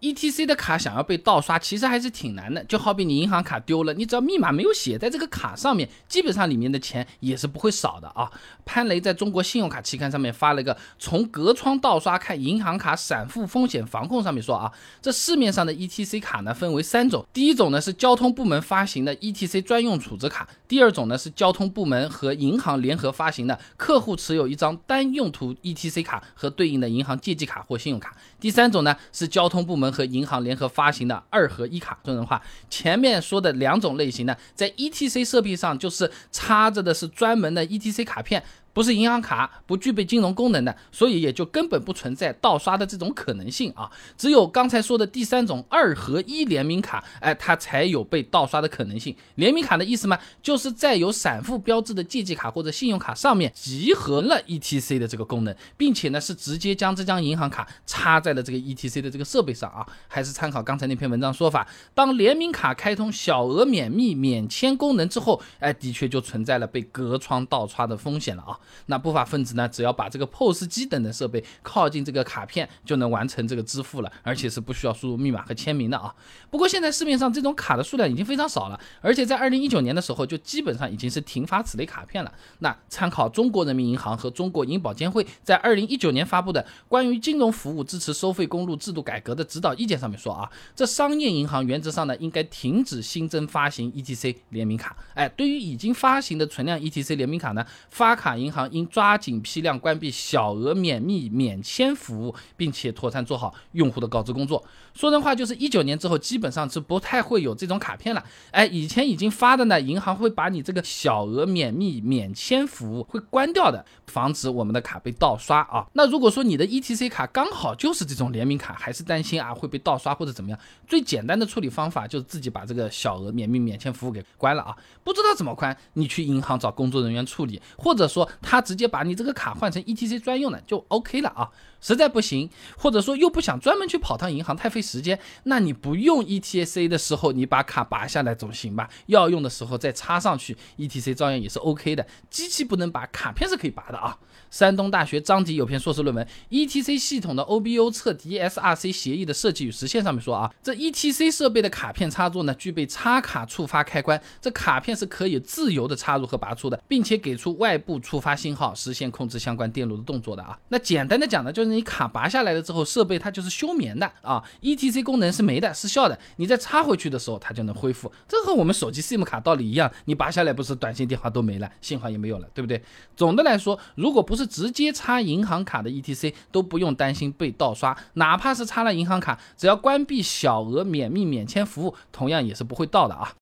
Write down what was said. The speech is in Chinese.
ETC 的卡想要被盗刷，其实还是挺难的。就好比你银行卡丢了，你只要密码没有写在这个卡上面，基本上里面的钱也是不会少的啊。潘雷在中国信用卡期刊上面发了一个从隔窗盗刷看银行卡闪付风险防控，上面说啊，这市面上的 ETC 卡呢分为三种，第一种呢是交通部门发行的 ETC 专用储值卡，第二种呢是交通部门和银行联合发行的，客户持有一张单用途 ETC 卡和对应的银行借记卡或信用卡，第三种呢是交通部门。和银行联合发行的二合一卡，说人话，前面说的两种类型呢，在 ETC 设备上就是插着的是专门的 ETC 卡片。不是银行卡，不具备金融功能的，所以也就根本不存在盗刷的这种可能性啊。只有刚才说的第三种二合一联名卡，哎，它才有被盗刷的可能性。联名卡的意思嘛，就是在有闪付标志的借记卡或者信用卡上面集合了 ETC 的这个功能，并且呢是直接将这张银行卡插在了这个 ETC 的这个设备上啊。还是参考刚才那篇文章说法，当联名卡开通小额免密免签功能之后，哎，的确就存在了被隔窗盗刷的风险了啊。那不法分子呢？只要把这个 POS 机等等设备靠近这个卡片，就能完成这个支付了，而且是不需要输入密码和签名的啊。不过现在市面上这种卡的数量已经非常少了，而且在二零一九年的时候就基本上已经是停发此类卡片了。那参考中国人民银行和中国银保监会在二零一九年发布的关于金融服务支持收费公路制度改革的指导意见上面说啊，这商业银行原则上呢应该停止新增发行 ETC 联名卡。哎，对于已经发行的存量 ETC 联名卡呢，发卡银行。应抓紧批量关闭小额免密免签服务，并且妥善做好用户的告知工作。说人话就是一九年之后，基本上是不太会有这种卡片了。哎，以前已经发的呢，银行会把你这个小额免密免签服务会关掉的，防止我们的卡被盗刷啊。那如果说你的 ETC 卡刚好就是这种联名卡，还是担心啊会被盗刷或者怎么样，最简单的处理方法就是自己把这个小额免密免签服务给关了啊。不知道怎么关，你去银行找工作人员处理，或者说。他直接把你这个卡换成 ETC 专用的就 OK 了啊，实在不行，或者说又不想专门去跑趟银行太费时间，那你不用 ETC 的时候，你把卡拔下来总行吧？要用的时候再插上去，ETC 照样也是 OK 的。机器不能拔，卡片是可以拔的啊。山东大学张迪有篇硕士论文《ETC 系统的 OBO 测 DSRC 协议的设计与实现》，上面说啊，这 ETC 设备的卡片插座呢，具备插卡触发开关，这卡片是可以自由的插入和拔出的，并且给出外部触发发信号，实现控制相关电路的动作的啊。那简单的讲呢，就是你卡拔下来了之后，设备它就是休眠的啊，ETC 功能是没的，失效的，你再插回去的时候，它就能恢复。这和我们手机 SIM 卡道理一样，你拔下来不是短信电话都没了，信号也没有了，对不对？总的来说，如果不是直接插银行卡的 ETC 都不用担心被盗刷，哪怕是插了银行卡，只要关闭小额免密免签服务，同样也是不会盗的啊。